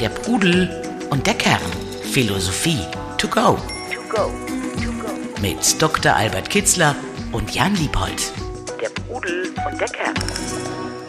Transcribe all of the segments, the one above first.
Der Pudel und der Kern. Philosophie to go. Mit Dr. Albert Kitzler und Jan Liebold. Der Pudel und der Kern.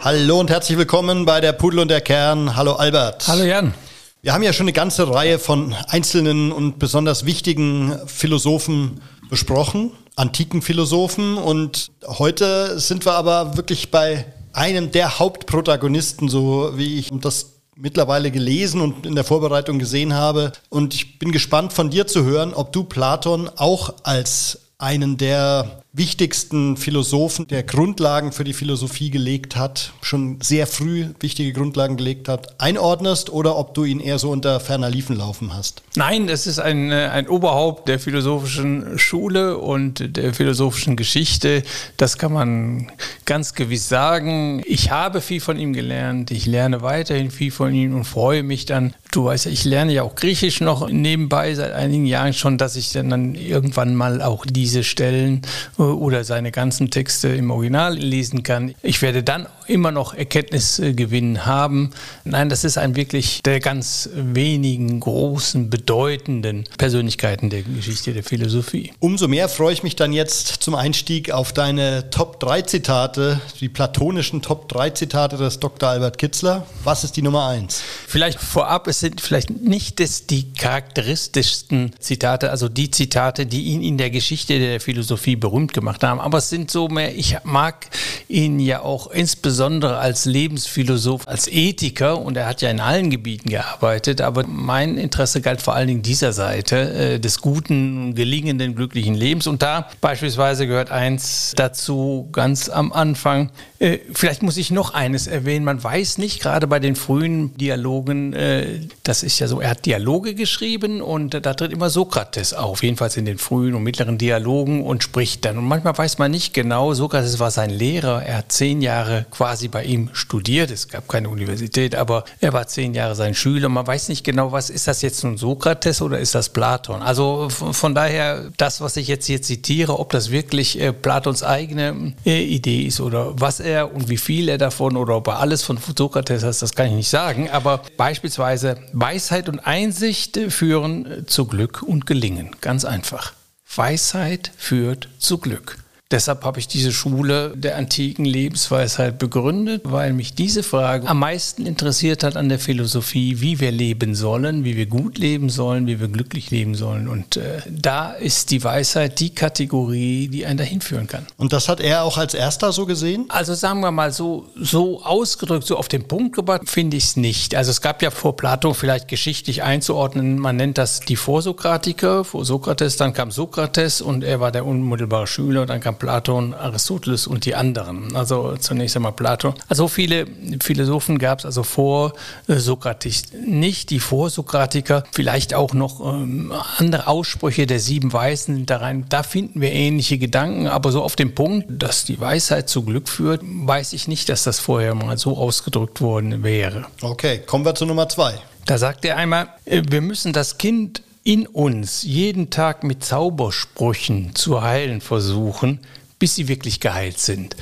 Hallo und herzlich willkommen bei der Pudel und der Kern. Hallo Albert. Hallo Jan. Wir haben ja schon eine ganze Reihe von einzelnen und besonders wichtigen Philosophen besprochen, antiken Philosophen. Und heute sind wir aber wirklich bei einem der Hauptprotagonisten, so wie ich das mittlerweile gelesen und in der Vorbereitung gesehen habe. Und ich bin gespannt von dir zu hören, ob du Platon auch als einen der wichtigsten Philosophen, der Grundlagen für die Philosophie gelegt hat, schon sehr früh wichtige Grundlagen gelegt hat, einordnest oder ob du ihn eher so unter ferner Liefen laufen hast? Nein, das ist ein, äh, ein Oberhaupt der philosophischen Schule und der philosophischen Geschichte. Das kann man ganz gewiss sagen. Ich habe viel von ihm gelernt. Ich lerne weiterhin viel von ihm und freue mich dann. Du weißt ja, ich lerne ja auch Griechisch noch nebenbei seit einigen Jahren schon, dass ich dann, dann irgendwann mal auch diese Stellen oder seine ganzen Texte im Original lesen kann. Ich werde dann immer noch Erkenntnisgewinn haben. Nein, das ist ein wirklich der ganz wenigen großen, bedeutenden Persönlichkeiten der Geschichte der Philosophie. Umso mehr freue ich mich dann jetzt zum Einstieg auf deine Top 3 Zitate, die platonischen Top 3 Zitate des Dr. Albert Kitzler. Was ist die Nummer 1? Vielleicht vorab, es sind vielleicht nicht das, die charakteristischsten Zitate, also die Zitate, die ihn in der Geschichte der Philosophie berühmt gemacht haben, aber es sind so mehr, ich mag ihn ja auch insbesondere als Lebensphilosoph, als Ethiker und er hat ja in allen Gebieten gearbeitet, aber mein Interesse galt vor allen Dingen dieser Seite äh, des guten, gelingenden, glücklichen Lebens und da beispielsweise gehört eins dazu ganz am Anfang. Äh, vielleicht muss ich noch eines erwähnen, man weiß nicht, gerade bei den frühen Dialogen, äh, das ist ja so, er hat Dialoge geschrieben und da tritt immer Sokrates auf, jedenfalls in den frühen und mittleren Dialogen und spricht dann. Und manchmal weiß man nicht genau, Sokrates war sein Lehrer, er hat zehn Jahre quasi bei ihm studiert, es gab keine Universität, aber er war zehn Jahre sein Schüler. Man weiß nicht genau, was ist das jetzt nun Sokrates oder ist das Platon? Also von daher, das, was ich jetzt hier zitiere, ob das wirklich äh, Platons eigene äh, Idee ist oder was er und wie viel er davon oder ob er alles von Sokrates hat, das kann ich nicht sagen. Aber beispielsweise Weisheit und Einsicht führen zu Glück und Gelingen. Ganz einfach. Weisheit führt zu Glück. Deshalb habe ich diese Schule der antiken Lebensweisheit begründet, weil mich diese Frage am meisten interessiert hat an der Philosophie, wie wir leben sollen, wie wir gut leben sollen, wie wir glücklich leben sollen. Und äh, da ist die Weisheit die Kategorie, die einen dahin führen kann. Und das hat er auch als erster so gesehen? Also sagen wir mal so, so ausgedrückt, so auf den Punkt gebracht, finde ich es nicht. Also es gab ja vor Plato vielleicht geschichtlich einzuordnen, man nennt das die Vorsokratiker, vor Sokrates, dann kam Sokrates und er war der unmittelbare Schüler, dann kam Platon, Aristoteles und die anderen. Also zunächst einmal Platon. Also viele Philosophen gab es also vor äh, Sokrates nicht. Die Vorsokratiker, vielleicht auch noch ähm, andere Aussprüche der sieben Weisen da rein. Da finden wir ähnliche Gedanken, aber so auf dem Punkt, dass die Weisheit zu Glück führt, weiß ich nicht, dass das vorher mal so ausgedrückt worden wäre. Okay, kommen wir zu Nummer zwei. Da sagt er einmal, äh, wir müssen das Kind in uns jeden Tag mit Zaubersprüchen zu heilen versuchen, bis sie wirklich geheilt sind.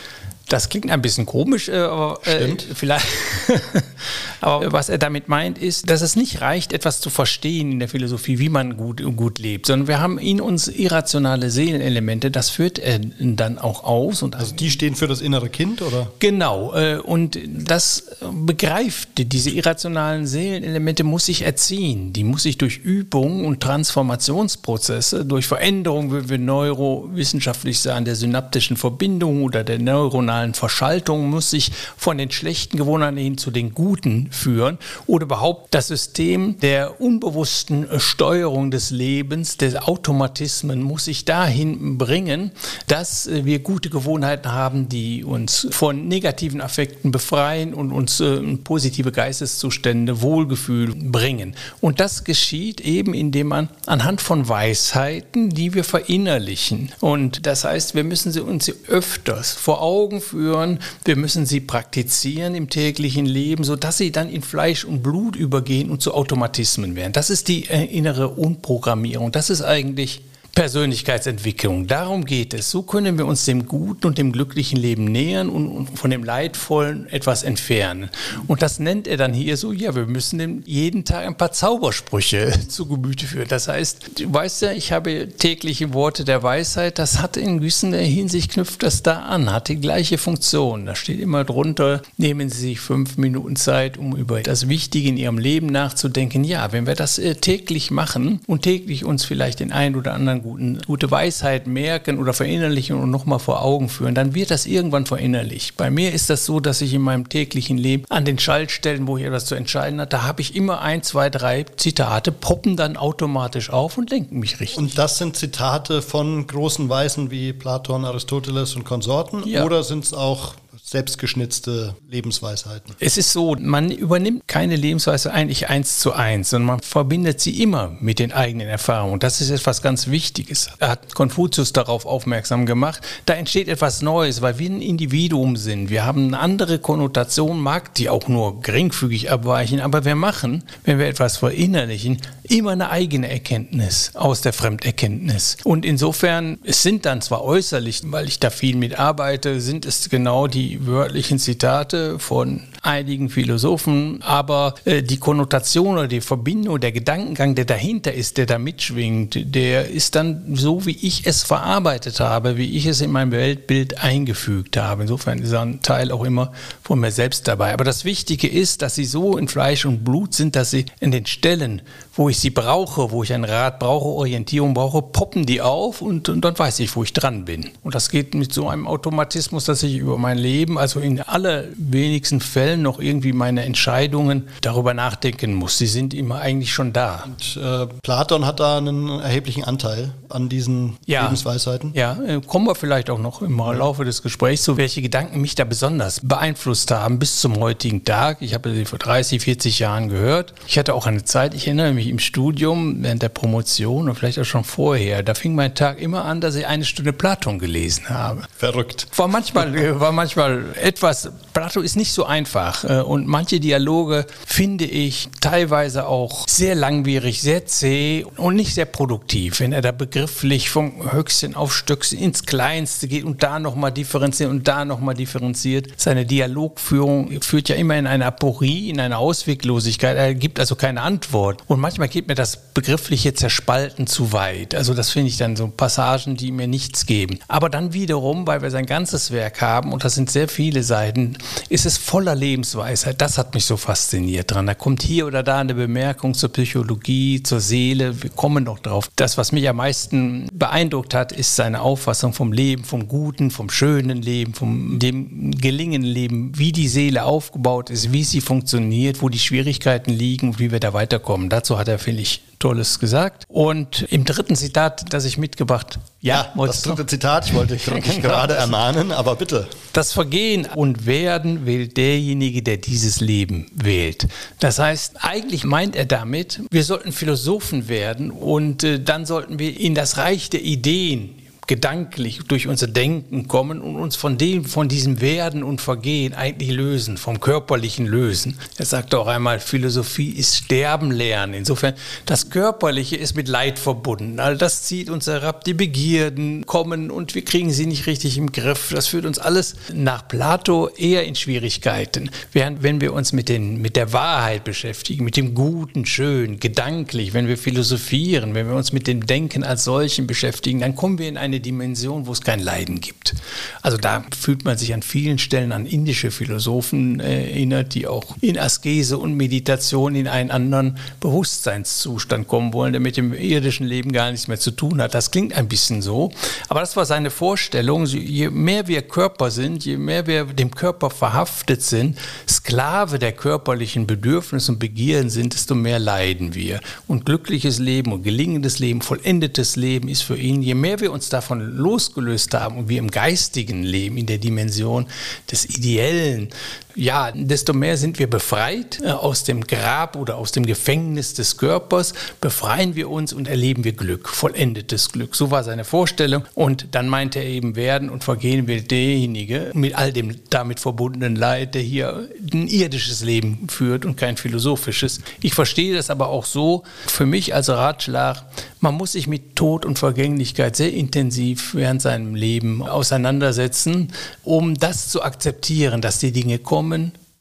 Das klingt ein bisschen komisch, äh, aber äh, vielleicht. aber was er damit meint, ist, dass es nicht reicht, etwas zu verstehen in der Philosophie, wie man gut, gut lebt, sondern wir haben in uns irrationale Seelenelemente. Das führt er dann auch aus. Und also die stehen für das innere Kind, oder? Genau. Äh, und das begreift diese irrationalen Seelenelemente muss sich erziehen. Die muss sich durch Übung und Transformationsprozesse, durch Veränderung, wie wir neurowissenschaftlich sagen, der synaptischen Verbindung oder der neuronalen Verschaltung muss sich von den schlechten Gewohnheiten hin zu den guten führen oder überhaupt das System der unbewussten Steuerung des Lebens, der Automatismen muss sich dahin bringen, dass wir gute Gewohnheiten haben, die uns von negativen Affekten befreien und uns äh, positive Geisteszustände, Wohlgefühl bringen. Und das geschieht eben, indem man anhand von Weisheiten, die wir verinnerlichen. Und das heißt, wir müssen sie uns öfters vor Augen führen. Wir müssen sie praktizieren im täglichen Leben, sodass sie dann in Fleisch und Blut übergehen und zu Automatismen werden. Das ist die äh, innere Unprogrammierung. Das ist eigentlich Persönlichkeitsentwicklung. Darum geht es. So können wir uns dem guten und dem glücklichen Leben nähern und von dem leidvollen etwas entfernen. Und das nennt er dann hier so, ja, wir müssen jeden Tag ein paar Zaubersprüche zu Gemüte führen. Das heißt, du weißt ja, ich habe tägliche Worte der Weisheit, das hat in gewisser Hinsicht knüpft das da an, hat die gleiche Funktion. Da steht immer drunter, nehmen Sie sich fünf Minuten Zeit, um über das Wichtige in Ihrem Leben nachzudenken. Ja, wenn wir das äh, täglich machen und täglich uns vielleicht den einen oder anderen guten, gute Weisheit merken oder verinnerlichen und nochmal vor Augen führen, dann wird das irgendwann verinnerlicht. Bei mir ist das so, dass ich in meinem täglichen Leben an den Schaltstellen, wo ich etwas zu entscheiden habe, da habe ich immer ein, zwei, drei Zitate, poppen dann automatisch auf und lenken mich richtig. Und das sind Zitate von großen Weisen wie Platon, Aristoteles und Konsorten? Ja. Oder sind es auch selbstgeschnitzte Lebensweisheiten. Es ist so, man übernimmt keine Lebensweise eigentlich eins zu eins, sondern man verbindet sie immer mit den eigenen Erfahrungen. Das ist etwas ganz Wichtiges. Er hat Konfuzius darauf aufmerksam gemacht. Da entsteht etwas Neues, weil wir ein Individuum sind. Wir haben eine andere Konnotation, mag die auch nur geringfügig abweichen, aber wir machen, wenn wir etwas verinnerlichen, immer eine eigene Erkenntnis aus der Fremderkenntnis. Und insofern, es sind dann zwar äußerlich, weil ich da viel mit arbeite, sind es genau die wörtlichen Zitate von einigen Philosophen, aber äh, die Konnotation oder die Verbindung, der Gedankengang, der dahinter ist, der da mitschwingt, der ist dann so, wie ich es verarbeitet habe, wie ich es in mein Weltbild eingefügt habe. Insofern ist ein Teil auch immer von mir selbst dabei. Aber das Wichtige ist, dass sie so in Fleisch und Blut sind, dass sie in den Stellen, wo ich sie brauche, wo ich einen Rat brauche, Orientierung brauche, poppen die auf und, und dann weiß ich, wo ich dran bin. Und das geht mit so einem Automatismus, dass ich über mein Leben, also in allerwenigsten Fällen noch irgendwie meine Entscheidungen darüber nachdenken muss. Sie sind immer eigentlich schon da. Und äh, Platon hat da einen erheblichen Anteil an diesen ja, Lebensweisheiten. Ja, äh, kommen wir vielleicht auch noch im Laufe des Gesprächs zu, welche Gedanken mich da besonders beeinflusst haben bis zum heutigen Tag. Ich habe sie vor 30, 40 Jahren gehört. Ich hatte auch eine Zeit, ich erinnere mich im Studium, während der Promotion und vielleicht auch schon vorher, da fing mein Tag immer an, dass ich eine Stunde Platon gelesen habe. Verrückt. War manchmal, äh, war manchmal etwas, Plato ist nicht so einfach äh, und manche Dialoge finde ich teilweise auch sehr langwierig, sehr zäh und nicht sehr produktiv, wenn er da begrifflich vom Höchstchen auf Stöckchen ins Kleinste geht und da nochmal differenziert und da nochmal differenziert. Seine Dialogführung führt ja immer in eine Aporie, in eine Ausweglosigkeit. Er gibt also keine Antwort. Und manchmal geht mir das begriffliche Zerspalten zu weit. Also das finde ich dann so Passagen, die mir nichts geben. Aber dann wiederum, weil wir sein ganzes Werk haben, und das sind sehr viele Seiten, ist es voller Lebensweisheit. Das hat mich so fasziniert dran. Da kommt hier oder da eine Bemerkung zur Psychologie, zur Seele. Wir kommen noch drauf. Das, was mich am meisten beeindruckt hat, ist seine Auffassung vom Leben, vom guten, vom schönen Leben, vom dem gelingenden Leben, wie die Seele aufgebaut ist, wie sie funktioniert, wo die Schwierigkeiten liegen und wie wir da weiterkommen. Dazu hat er, finde ich, Tolles gesagt. Und im dritten Zitat, das ich mitgebracht ja, ja das dritte Zitat, ich wollte dich gerade ermahnen, aber bitte. Das Vergehen und Werden wählt derjenige, der dieses Leben wählt. Das heißt, eigentlich meint er damit, wir sollten Philosophen werden und äh, dann sollten wir in das Reich der Ideen gedanklich durch unser Denken kommen und uns von dem, von diesem Werden und Vergehen eigentlich lösen, vom körperlichen lösen. Er sagt auch einmal, Philosophie ist Sterben lernen. Insofern, das Körperliche ist mit Leid verbunden. All das zieht uns herab, die Begierden kommen und wir kriegen sie nicht richtig im Griff. Das führt uns alles nach Plato eher in Schwierigkeiten. Während wenn wir uns mit, den, mit der Wahrheit beschäftigen, mit dem Guten, Schön, gedanklich, wenn wir philosophieren, wenn wir uns mit dem Denken als solchen beschäftigen, dann kommen wir in eine Dimension, wo es kein Leiden gibt. Also da fühlt man sich an vielen Stellen an indische Philosophen äh, erinnert, die auch in Askese und Meditation in einen anderen Bewusstseinszustand kommen wollen, der mit dem irdischen Leben gar nichts mehr zu tun hat. Das klingt ein bisschen so, aber das war seine Vorstellung. Je mehr wir Körper sind, je mehr wir dem Körper verhaftet sind, Sklave der körperlichen Bedürfnisse und Begierden sind, desto mehr leiden wir. Und glückliches Leben und gelingendes Leben, vollendetes Leben ist für ihn, je mehr wir uns davon davon losgelöst haben und wir im geistigen Leben, in der Dimension des Ideellen, ja, desto mehr sind wir befreit äh, aus dem Grab oder aus dem Gefängnis des Körpers, befreien wir uns und erleben wir Glück, vollendetes Glück. So war seine Vorstellung. Und dann meinte er eben, werden und vergehen will derjenige mit all dem damit verbundenen Leid, der hier ein irdisches Leben führt und kein philosophisches. Ich verstehe das aber auch so, für mich als Ratschlag, man muss sich mit Tod und Vergänglichkeit sehr intensiv während seinem Leben auseinandersetzen, um das zu akzeptieren, dass die Dinge kommen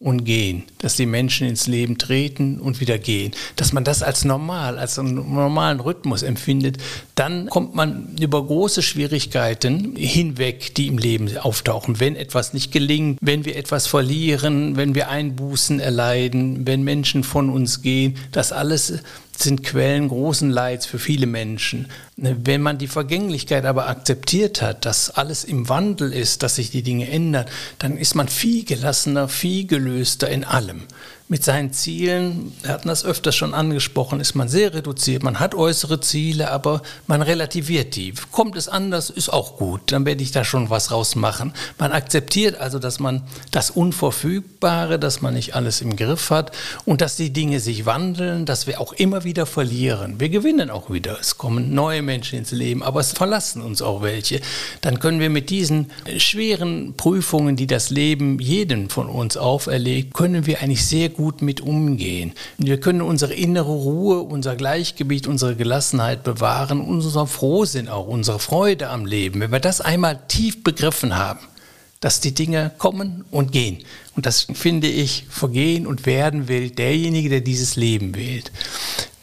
und gehen, dass die Menschen ins Leben treten und wieder gehen, dass man das als normal, als einen normalen Rhythmus empfindet, dann kommt man über große Schwierigkeiten hinweg, die im Leben auftauchen. Wenn etwas nicht gelingt, wenn wir etwas verlieren, wenn wir Einbußen erleiden, wenn Menschen von uns gehen, das alles sind Quellen großen Leids für viele Menschen. Wenn man die Vergänglichkeit aber akzeptiert hat, dass alles im Wandel ist, dass sich die Dinge ändern, dann ist man viel gelassener, viel gelöster in allem mit seinen Zielen, wir hatten das öfters schon angesprochen, ist man sehr reduziert. Man hat äußere Ziele, aber man relativiert die. Kommt es anders, ist auch gut. Dann werde ich da schon was rausmachen. Man akzeptiert also, dass man das Unverfügbare, dass man nicht alles im Griff hat und dass die Dinge sich wandeln, dass wir auch immer wieder verlieren. Wir gewinnen auch wieder. Es kommen neue Menschen ins Leben, aber es verlassen uns auch welche. Dann können wir mit diesen schweren Prüfungen, die das Leben jeden von uns auferlegt, können wir eigentlich sehr gut gut mit umgehen. Wir können unsere innere Ruhe, unser Gleichgewicht, unsere Gelassenheit bewahren, unser Frohsinn auch, unsere Freude am Leben. Wenn wir das einmal tief begriffen haben, dass die Dinge kommen und gehen. Und das finde ich, vergehen und werden will derjenige, der dieses Leben wählt.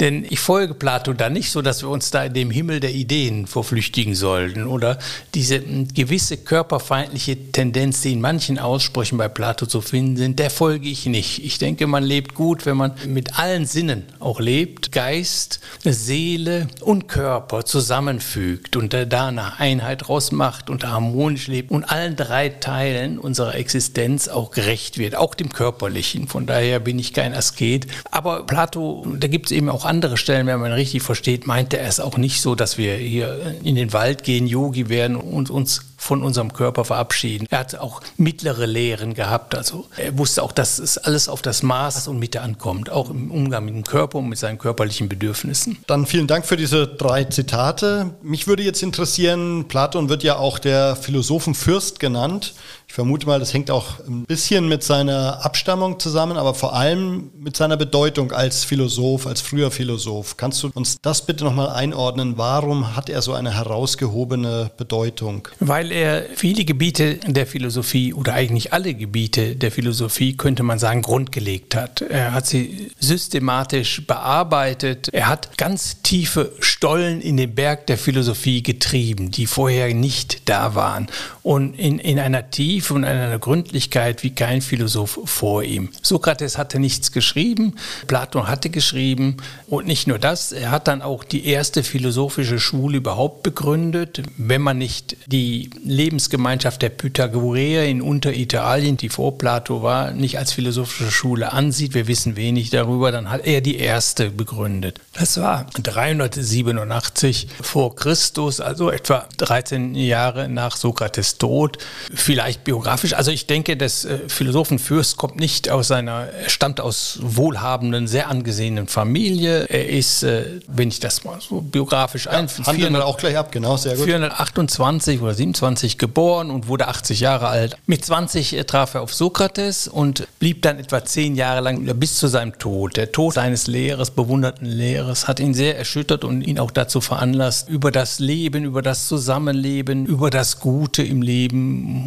Denn ich folge Plato da nicht so, dass wir uns da in dem Himmel der Ideen verflüchtigen sollten oder diese hm, gewisse körperfeindliche Tendenz, die in manchen Aussprüchen bei Plato zu finden sind, der folge ich nicht. Ich denke, man lebt gut, wenn man mit allen Sinnen auch lebt, Geist, Seele und Körper zusammenfügt und da eine Einheit rausmacht und harmonisch lebt und allen drei Teilen unserer Existenz auch gerecht wird, auch dem körperlichen. Von daher bin ich kein Asket. Aber Plato, da gibt es eben auch andere Stellen, wenn man richtig versteht, meinte er es auch nicht so, dass wir hier in den Wald gehen, Yogi werden und uns von unserem Körper verabschieden. Er hat auch mittlere Lehren gehabt. Also er wusste auch, dass es alles auf das Maß und Mitte ankommt, auch im Umgang mit dem Körper und mit seinen körperlichen Bedürfnissen. Dann vielen Dank für diese drei Zitate. Mich würde jetzt interessieren, Platon wird ja auch der Philosophenfürst genannt. Ich vermute mal, das hängt auch ein bisschen mit seiner Abstammung zusammen, aber vor allem mit seiner Bedeutung als Philosoph, als früher Philosoph. Kannst du uns das bitte nochmal einordnen? Warum hat er so eine herausgehobene Bedeutung? Weil er viele Gebiete der Philosophie oder eigentlich alle Gebiete der Philosophie, könnte man sagen, grundgelegt hat. Er hat sie systematisch bearbeitet. Er hat ganz tiefe Stollen in den Berg der Philosophie getrieben, die vorher nicht da waren. Und in, in einer Tiefe, und einer Gründlichkeit wie kein Philosoph vor ihm. Sokrates hatte nichts geschrieben, Platon hatte geschrieben und nicht nur das, er hat dann auch die erste philosophische Schule überhaupt begründet. Wenn man nicht die Lebensgemeinschaft der Pythagoreer in Unteritalien, die vor Plato war, nicht als philosophische Schule ansieht, wir wissen wenig darüber, dann hat er die erste begründet. Das war 387 vor Christus, also etwa 13 Jahre nach Sokrates Tod. Vielleicht biografisch, also ich denke, des äh, Philosophen Fürst kommt nicht aus seiner, er stammt aus wohlhabenden, sehr angesehenen Familie. Er ist, äh, wenn ich das mal so biografisch ja, ein, handeln wir auch gleich ab, genau, sehr gut. 428 oder 27 geboren und wurde 80 Jahre alt. Mit 20 äh, traf er auf Sokrates und blieb dann etwa zehn Jahre lang bis zu seinem Tod. Der Tod seines Lehrers, bewunderten Lehrers, hat ihn sehr erschüttert und ihn auch dazu veranlasst, über das Leben, über das Zusammenleben, über das Gute im Leben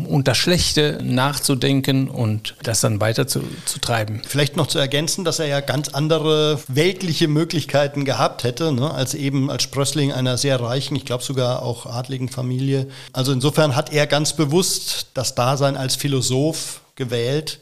und das Schlechte nachzudenken und das dann weiter zu, zu treiben. Vielleicht noch zu ergänzen, dass er ja ganz andere weltliche Möglichkeiten gehabt hätte, ne, als eben als Sprössling einer sehr reichen, ich glaube sogar auch adligen Familie. Also insofern hat er ganz bewusst das Dasein als Philosoph gewählt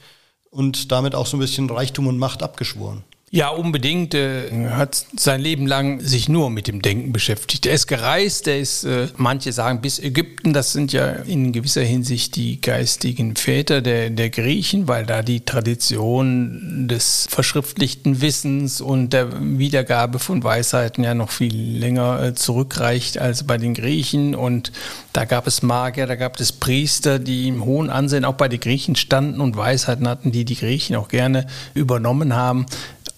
und damit auch so ein bisschen Reichtum und Macht abgeschworen. Ja, unbedingt. Er hat sein Leben lang sich nur mit dem Denken beschäftigt. Er ist gereist, er ist, äh, manche sagen, bis Ägypten. Das sind ja in gewisser Hinsicht die geistigen Väter der, der Griechen, weil da die Tradition des verschriftlichten Wissens und der Wiedergabe von Weisheiten ja noch viel länger äh, zurückreicht als bei den Griechen. Und da gab es Magier, da gab es Priester, die im hohen Ansehen auch bei den Griechen standen und Weisheiten hatten, die die Griechen auch gerne übernommen haben.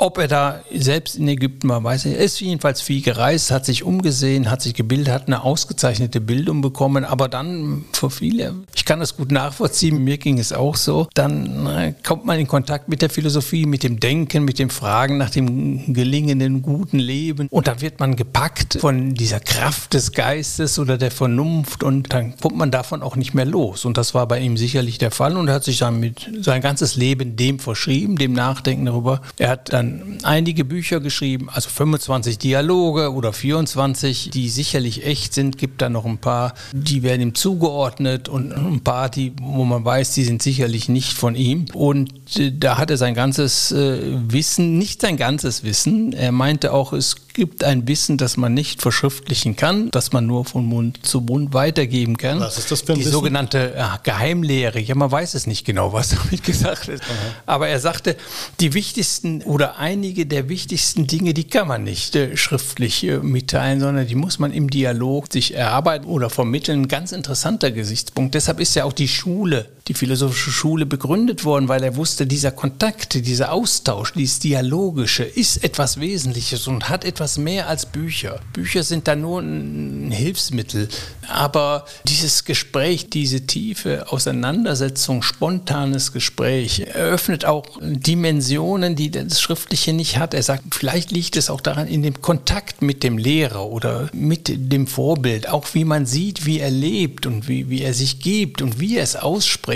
Ob er da selbst in Ägypten war, weiß ich. Er ist jedenfalls viel gereist, hat sich umgesehen, hat sich gebildet, hat eine ausgezeichnete Bildung bekommen, aber dann für viele, ich kann das gut nachvollziehen, mir ging es auch so, dann äh, kommt man in Kontakt mit der Philosophie, mit dem Denken, mit dem Fragen nach dem gelingenden, guten Leben und dann wird man gepackt von dieser Kraft des Geistes oder der Vernunft und dann kommt man davon auch nicht mehr los. Und das war bei ihm sicherlich der Fall und er hat sich dann mit sein ganzes Leben dem verschrieben, dem Nachdenken darüber. Er hat dann einige Bücher geschrieben, also 25 Dialoge oder 24, die sicherlich echt sind. Gibt da noch ein paar, die werden ihm zugeordnet und ein paar, die, wo man weiß, die sind sicherlich nicht von ihm. Und äh, da hat er sein ganzes äh, Wissen, nicht sein ganzes Wissen. Er meinte auch, es gibt ein Wissen, das man nicht verschriftlichen kann, das man nur von Mund zu Mund weitergeben kann. Was ist das für ein Die Wissen? sogenannte ja, Geheimlehre. Ja, man weiß es nicht genau, was damit gesagt ist. Aber er sagte, die wichtigsten oder einige der wichtigsten Dinge, die kann man nicht äh, schriftlich äh, mitteilen, sondern die muss man im Dialog sich erarbeiten oder vermitteln. Ein ganz interessanter Gesichtspunkt. Deshalb ist ja auch die Schule, die philosophische Schule begründet worden, weil er wusste, dieser Kontakt, dieser Austausch, dieses Dialogische ist etwas Wesentliches und hat etwas mehr als Bücher. Bücher sind da nur ein Hilfsmittel. Aber dieses Gespräch, diese tiefe Auseinandersetzung, spontanes Gespräch, eröffnet auch Dimensionen, die das Schriftliche nicht hat. Er sagt, vielleicht liegt es auch daran, in dem Kontakt mit dem Lehrer oder mit dem Vorbild, auch wie man sieht, wie er lebt und wie, wie er sich gibt und wie er es ausspricht.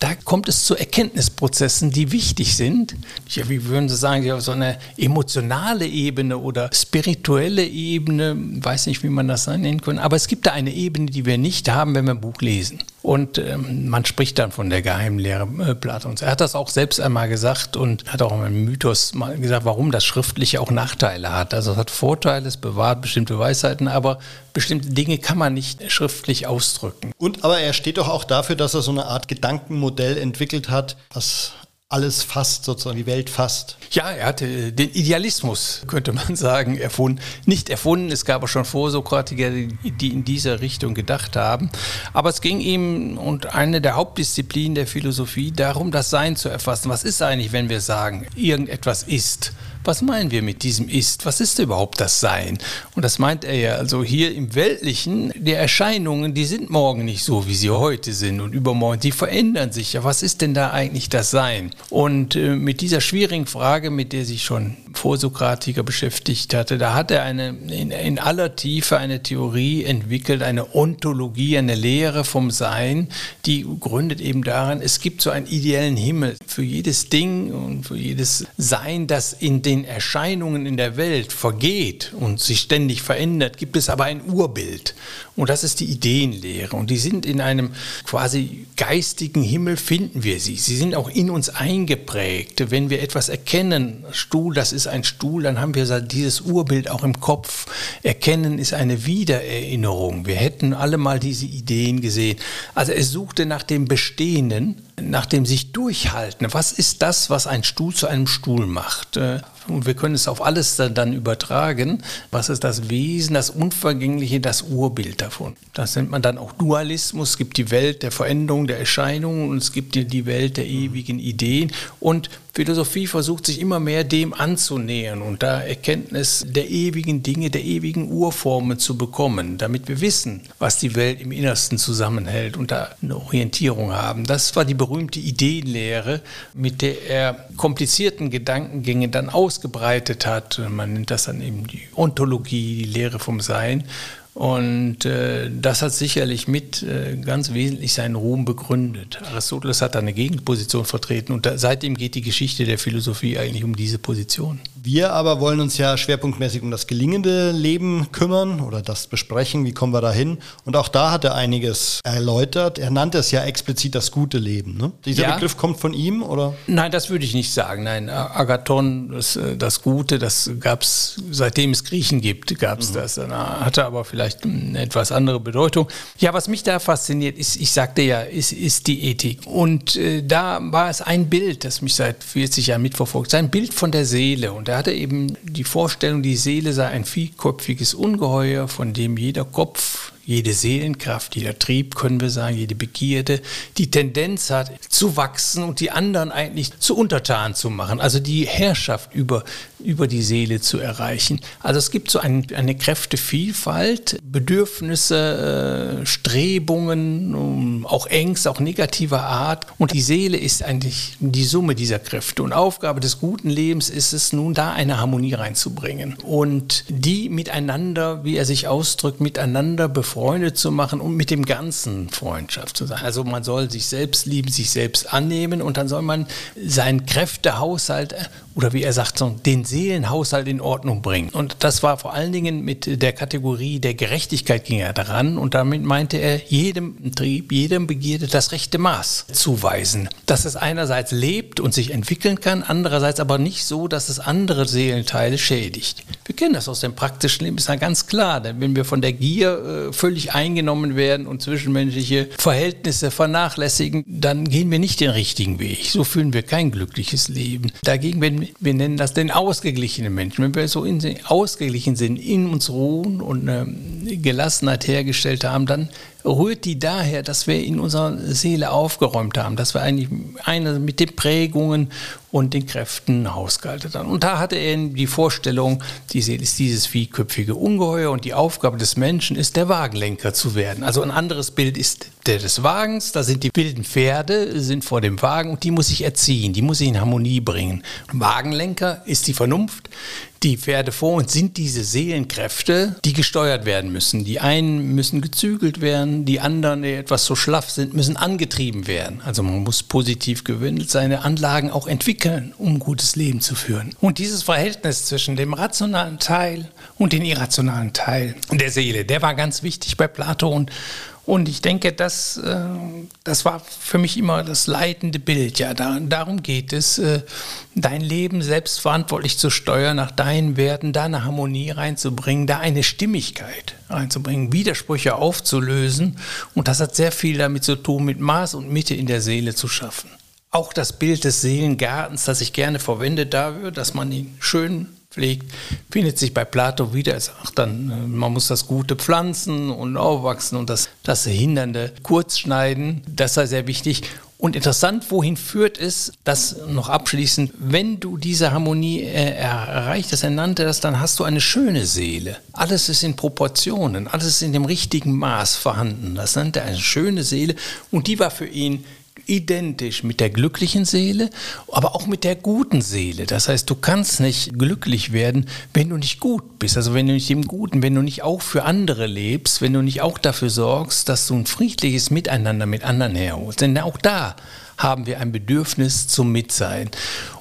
Da kommt es zu Erkenntnisprozessen, die wichtig sind. Ja, wie würden Sie sagen, so eine emotionale Ebene oder spirituelle Ebene, weiß nicht, wie man das nennen kann, aber es gibt da eine Ebene, die wir nicht haben, wenn wir ein Buch lesen. Und ähm, man spricht dann von der Geheimlehre äh, Platons. Er hat das auch selbst einmal gesagt und hat auch im Mythos mal gesagt, warum das Schriftliche auch Nachteile hat. Also es hat Vorteile, es bewahrt bestimmte Weisheiten, aber bestimmte Dinge kann man nicht schriftlich ausdrücken. Und aber er steht doch auch dafür, dass er so eine Art Gedankenmodell entwickelt hat, was alles fasst, sozusagen die Welt fasst. Ja, er hatte den Idealismus, könnte man sagen, erfunden. Nicht erfunden, es gab schon Vorsokratiker, die in dieser Richtung gedacht haben. Aber es ging ihm und eine der Hauptdisziplinen der Philosophie darum, das Sein zu erfassen. Was ist eigentlich, wenn wir sagen, irgendetwas ist? Was meinen wir mit diesem Ist? Was ist überhaupt das Sein? Und das meint er ja, also hier im Weltlichen, die Erscheinungen, die sind morgen nicht so, wie sie heute sind und übermorgen, die verändern sich. Ja, was ist denn da eigentlich das Sein? Und äh, mit dieser schwierigen Frage, mit der sich schon Vorsokratiker beschäftigt hatte, da hat er eine, in, in aller Tiefe eine Theorie entwickelt, eine Ontologie, eine Lehre vom Sein, die gründet eben daran, es gibt so einen ideellen Himmel für jedes Ding und für jedes Sein, das in den Erscheinungen in der Welt vergeht und sich ständig verändert, gibt es aber ein Urbild. Und das ist die Ideenlehre. Und die sind in einem quasi geistigen Himmel, finden wir sie. Sie sind auch in uns eingeprägt. Wenn wir etwas erkennen, Stuhl, das ist ein Stuhl, dann haben wir dieses Urbild auch im Kopf. Erkennen ist eine Wiedererinnerung. Wir hätten alle mal diese Ideen gesehen. Also er suchte nach dem Bestehenden, nach dem sich durchhalten. Was ist das, was ein Stuhl zu einem Stuhl macht? Und wir können es auf alles dann übertragen. Was ist das Wesen, das Unvergängliche, das Urbild davon? Das nennt man dann auch Dualismus. Es gibt die Welt der Veränderung, der Erscheinungen und es gibt die Welt der ewigen Ideen. Und Philosophie versucht sich immer mehr dem anzunähern und da Erkenntnis der ewigen Dinge, der ewigen Urformen zu bekommen, damit wir wissen, was die Welt im Innersten zusammenhält und da eine Orientierung haben. Das war die berühmte Ideenlehre, mit der er komplizierten Gedankengänge dann ausgebreitet hat. Man nennt das dann eben die Ontologie, die Lehre vom Sein. Und äh, das hat sicherlich mit äh, ganz wesentlich seinen Ruhm begründet. Aristoteles hat da eine Gegenposition vertreten und da, seitdem geht die Geschichte der Philosophie eigentlich um diese Position. Wir aber wollen uns ja schwerpunktmäßig um das gelingende Leben kümmern oder das besprechen, wie kommen wir da hin. Und auch da hat er einiges erläutert. Er nannte es ja explizit das gute Leben. Ne? Dieser ja. Begriff kommt von ihm oder? Nein, das würde ich nicht sagen. Nein, Agathon, das, äh, das Gute, das gab es, seitdem es Griechen gibt, gab es mhm. das. Dann hatte aber vielleicht vielleicht eine etwas andere Bedeutung. Ja, was mich da fasziniert, ist, ich sagte ja, ist, ist die Ethik. Und äh, da war es ein Bild, das mich seit 40 Jahren mitverfolgt, sein Bild von der Seele. Und er hatte eben die Vorstellung, die Seele sei ein vielköpfiges Ungeheuer, von dem jeder Kopf jede Seelenkraft, jeder Trieb, können wir sagen, jede Begierde, die Tendenz hat zu wachsen und die anderen eigentlich zu untertan zu machen, also die Herrschaft über, über die Seele zu erreichen. Also es gibt so ein, eine Kräftevielfalt, Bedürfnisse, äh, Strebungen, um, auch Ängste, auch negativer Art. Und die Seele ist eigentlich die Summe dieser Kräfte. Und Aufgabe des guten Lebens ist es nun, da eine Harmonie reinzubringen und die miteinander, wie er sich ausdrückt, miteinander befreundet zu machen und mit dem Ganzen Freundschaft zu sein. Also man soll sich selbst lieben, sich selbst annehmen und dann soll man seinen Kräftehaushalt oder wie er sagt, den Seelenhaushalt in Ordnung bringen. Und das war vor allen Dingen mit der Kategorie der Gerechtigkeit ging er daran und damit meinte er jedem Trieb, jedem Begierde das rechte Maß zuweisen. Dass es einerseits lebt und sich entwickeln kann, andererseits aber nicht so, dass es andere Seelenteile schädigt. Wir kennen das aus dem praktischen Leben, ist ja ganz klar, denn wenn wir von der Gier äh, völlig eingenommen werden und zwischenmenschliche Verhältnisse vernachlässigen, dann gehen wir nicht den richtigen Weg. So führen wir kein glückliches Leben. Dagegen, wenn wir nennen das den ausgeglichenen Menschen. Wenn wir so in, ausgeglichen sind, in uns ruhen und eine Gelassenheit hergestellt haben, dann rührt die daher, dass wir in unserer Seele aufgeräumt haben, dass wir eigentlich eine mit den Prägungen und den Kräften hausgehalten haben. Und da hatte er die Vorstellung, die Seele ist dieses vielköpfige Ungeheuer und die Aufgabe des Menschen ist, der Wagenlenker zu werden. Also ein anderes Bild ist der des Wagens, da sind die wilden Pferde, sind vor dem Wagen und die muss ich erziehen, die muss ich in Harmonie bringen. Wagenlenker ist die Vernunft, die Pferde vor uns sind diese Seelenkräfte, die gesteuert werden müssen. Die einen müssen gezügelt werden, die anderen, die etwas so schlaff sind, müssen angetrieben werden. Also man muss positiv gewöhnt seine Anlagen auch entwickeln, um ein gutes Leben zu führen. Und dieses Verhältnis zwischen dem rationalen Teil und dem irrationalen Teil der Seele, der war ganz wichtig bei Plato und und ich denke, das, äh, das war für mich immer das leitende Bild. Ja, da, darum geht es, äh, dein Leben selbstverantwortlich zu steuern, nach deinen Werten, da eine Harmonie reinzubringen, da eine Stimmigkeit reinzubringen, Widersprüche aufzulösen. Und das hat sehr viel damit zu tun, mit Maß und Mitte in der Seele zu schaffen. Auch das Bild des Seelengartens, das ich gerne verwende dafür, dass man ihn schön pflegt, findet sich bei Plato wieder. Er sagt dann, äh, man muss das Gute pflanzen und aufwachsen und das, das Hindernde kurz schneiden. Das sei sehr wichtig. Und interessant, wohin führt es, das noch abschließend, wenn du diese Harmonie äh, erreicht er nannte das, dann hast du eine schöne Seele. Alles ist in Proportionen, alles ist in dem richtigen Maß vorhanden. Das nannte er eine schöne Seele und die war für ihn identisch mit der glücklichen Seele, aber auch mit der guten Seele. Das heißt, du kannst nicht glücklich werden, wenn du nicht gut bist. Also wenn du nicht im Guten, wenn du nicht auch für andere lebst, wenn du nicht auch dafür sorgst, dass du ein friedliches Miteinander mit anderen herholst. Denn auch da haben wir ein Bedürfnis zum Mitsein.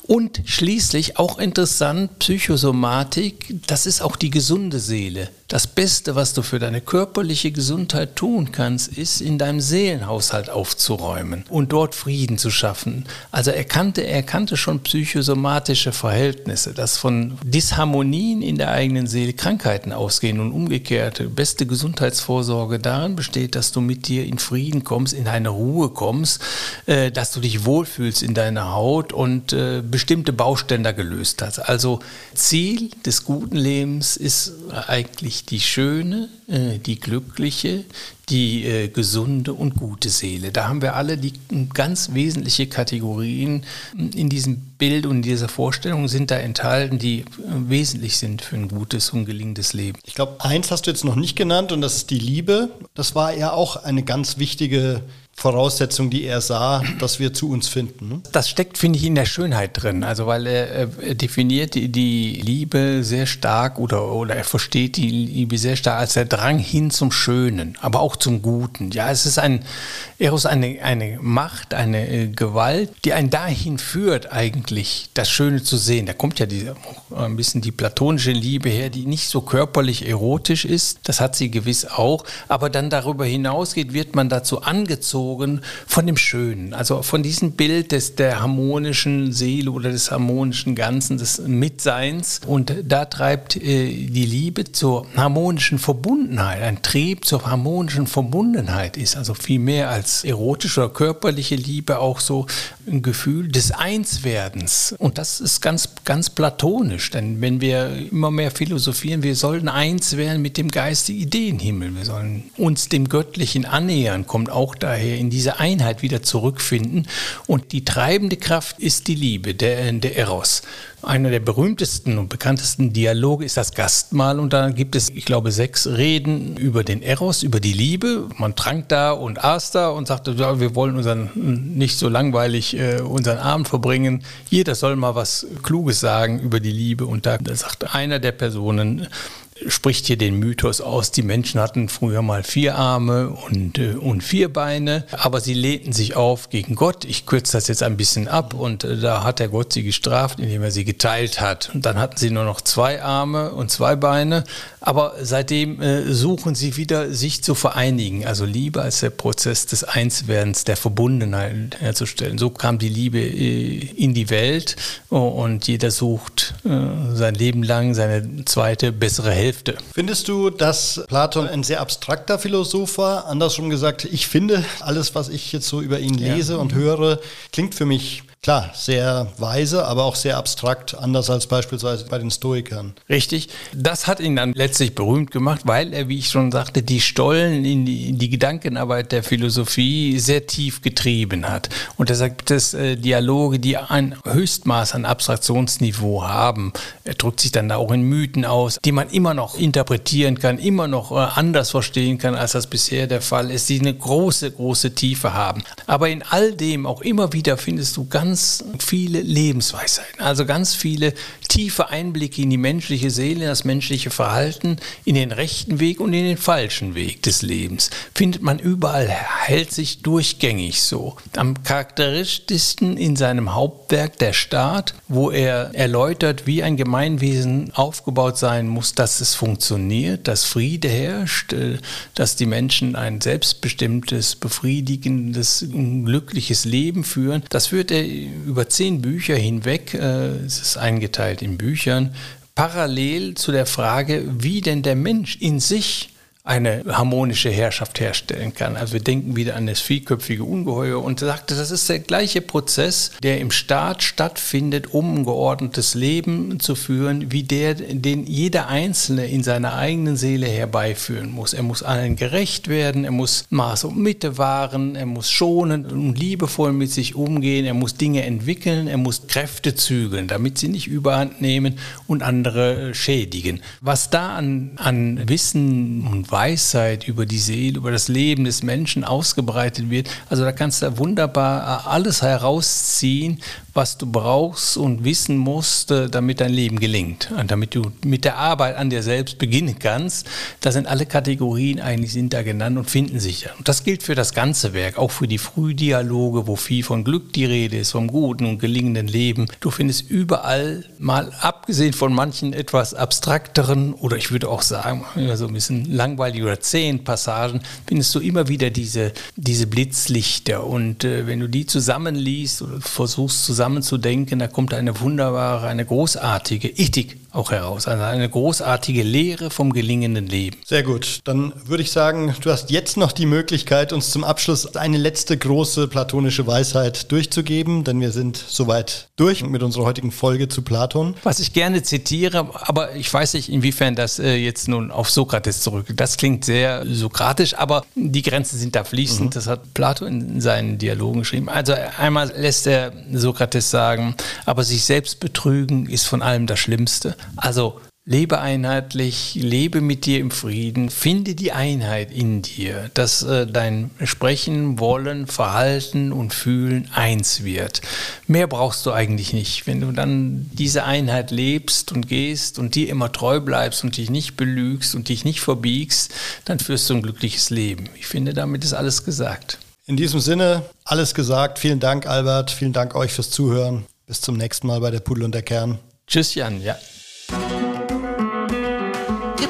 Und schließlich auch interessant, Psychosomatik, das ist auch die gesunde Seele. Das Beste, was du für deine körperliche Gesundheit tun kannst, ist, in deinem Seelenhaushalt aufzuräumen und dort Frieden zu schaffen. Also er kannte, er kannte schon psychosomatische Verhältnisse, dass von Disharmonien in der eigenen Seele Krankheiten ausgehen und umgekehrt. Beste Gesundheitsvorsorge darin besteht, dass du mit dir in Frieden kommst, in eine Ruhe kommst, äh, dass du dich wohlfühlst in deiner Haut und äh, bestimmte Bauständer gelöst hat. Also Ziel des guten Lebens ist eigentlich die schöne, äh, die glückliche, die äh, gesunde und gute Seele. Da haben wir alle die ganz wesentliche Kategorien in diesem Bild und in dieser Vorstellung sind da enthalten, die äh, wesentlich sind für ein gutes und gelingendes Leben. Ich glaube, eins hast du jetzt noch nicht genannt und das ist die Liebe. Das war ja auch eine ganz wichtige Voraussetzung, die er sah, dass wir zu uns finden. Ne? Das steckt, finde ich, in der Schönheit drin. Also weil er, er definiert die, die, Liebe sehr stark oder, oder er versteht die Liebe sehr stark als der Drang hin zum Schönen, aber auch zum Guten. Ja, es ist ein Eros eine, eine Macht, eine äh, Gewalt, die einen dahin führt, eigentlich das Schöne zu sehen. Da kommt ja diese, ein bisschen die platonische Liebe her, die nicht so körperlich erotisch ist. Das hat sie gewiss auch. Aber dann darüber hinausgeht, wird man dazu angezogen, angezogen von dem Schönen, also von diesem Bild des, der harmonischen Seele oder des harmonischen Ganzen, des Mitseins. Und da treibt äh, die Liebe zur harmonischen Verbundenheit, ein Trieb zur harmonischen Verbundenheit ist also viel mehr als erotische oder körperliche Liebe auch so ein Gefühl des Einswerdens. Und das ist ganz, ganz platonisch, denn wenn wir immer mehr philosophieren, wir sollten eins werden mit dem geistigen Ideenhimmel, wir sollen uns dem Göttlichen annähern, kommt auch daher in diese Einheit wieder zurückfinden. Und die treibende Kraft ist die Liebe, der, der Eros. Einer der berühmtesten und bekanntesten Dialoge ist das Gastmahl und da gibt es, ich glaube, sechs Reden über den Eros, über die Liebe. Man trank da und aß da und sagte, ja, wir wollen unseren nicht so langweilig äh, unseren Abend verbringen. Jeder soll mal was Kluges sagen über die Liebe und da sagt einer der Personen, spricht hier den Mythos aus, die Menschen hatten früher mal vier Arme und, äh, und vier Beine, aber sie lehnten sich auf gegen Gott. Ich kürze das jetzt ein bisschen ab und äh, da hat der Gott sie gestraft, indem er sie geteilt hat. Und dann hatten sie nur noch zwei Arme und zwei Beine, aber seitdem äh, suchen sie wieder, sich zu vereinigen. Also Liebe als der Prozess des Einswerdens, der Verbundenheit herzustellen. So kam die Liebe äh, in die Welt und jeder sucht äh, sein Leben lang seine zweite, bessere Hälfte Hälfte. Findest du, dass Platon ein sehr abstrakter Philosoph war? Andersrum gesagt, ich finde, alles, was ich jetzt so über ihn lese ja. und höre, klingt für mich klar, sehr weise, aber auch sehr abstrakt, anders als beispielsweise bei den Stoikern. Richtig. Das hat ihn dann letztlich berühmt gemacht, weil er, wie ich schon sagte, die Stollen in die, in die Gedankenarbeit der Philosophie sehr tief getrieben hat. Und deshalb gibt es äh, Dialoge, die ein Höchstmaß an Abstraktionsniveau haben. Er drückt sich dann auch in Mythen aus, die man immer noch interpretieren kann, immer noch äh, anders verstehen kann, als das bisher der Fall ist, die eine große, große Tiefe haben. Aber in all dem auch immer wieder findest du ganz ganz viele Lebensweisheiten, also ganz viele tiefe Einblicke in die menschliche Seele, in das menschliche Verhalten, in den rechten Weg und in den falschen Weg des Lebens. Findet man überall, hält sich durchgängig so. Am charakteristischsten in seinem Hauptwerk Der Staat, wo er erläutert, wie ein Gemeinwesen aufgebaut sein muss, dass es funktioniert, dass Friede herrscht, äh, dass die Menschen ein selbstbestimmtes, befriedigendes, glückliches Leben führen. Das führt er über zehn Bücher hinweg, äh, es ist eingeteilt in Büchern, parallel zu der Frage, wie denn der Mensch in sich eine harmonische Herrschaft herstellen kann. Also wir denken wieder an das vierköpfige Ungeheuer und sagte, das ist der gleiche Prozess, der im Staat stattfindet, um ein geordnetes Leben zu führen, wie der, den jeder Einzelne in seiner eigenen Seele herbeiführen muss. Er muss allen gerecht werden, er muss Maß und Mitte wahren, er muss schonend und liebevoll mit sich umgehen, er muss Dinge entwickeln, er muss Kräfte zügeln, damit sie nicht überhand nehmen und andere schädigen. Was da an, an Wissen und Weisheit über die Seele, über das Leben des Menschen ausgebreitet wird. Also da kannst du wunderbar alles herausziehen, was du brauchst und wissen musst, äh, damit dein Leben gelingt. Und damit du mit der Arbeit an dir selbst beginnen kannst. Da sind alle Kategorien eigentlich sind da genannt und finden sich da. Und das gilt für das ganze Werk, auch für die Frühdialoge, wo viel von Glück die Rede ist, vom guten und gelingenden Leben. Du findest überall, mal abgesehen von manchen etwas abstrakteren oder ich würde auch sagen, so ein bisschen langweilig oder zehn Passagen, findest du immer wieder diese, diese Blitzlichter. Und äh, wenn du die zusammenliest oder versuchst zusammen zusammenzudenken, da kommt eine wunderbare, eine großartige Ethik auch heraus. Also eine großartige Lehre vom gelingenden Leben. Sehr gut. Dann würde ich sagen, du hast jetzt noch die Möglichkeit, uns zum Abschluss eine letzte große platonische Weisheit durchzugeben, denn wir sind soweit durch mit unserer heutigen Folge zu Platon. Was ich gerne zitiere, aber ich weiß nicht, inwiefern das äh, jetzt nun auf Sokrates zurückgeht. Das klingt sehr sokratisch, aber die Grenzen sind da fließend. Mhm. Das hat Plato in seinen Dialogen geschrieben. Also einmal lässt er Sokrates sagen, aber sich selbst betrügen ist von allem das Schlimmste. Also Lebe einheitlich, lebe mit dir im Frieden, finde die Einheit in dir, dass äh, dein Sprechen, Wollen, Verhalten und Fühlen eins wird. Mehr brauchst du eigentlich nicht. Wenn du dann diese Einheit lebst und gehst und dir immer treu bleibst und dich nicht belügst und dich nicht verbiegst, dann führst du ein glückliches Leben. Ich finde, damit ist alles gesagt. In diesem Sinne, alles gesagt. Vielen Dank, Albert. Vielen Dank euch fürs Zuhören. Bis zum nächsten Mal bei der Pudel und der Kern. Tschüss, Jan. Ja.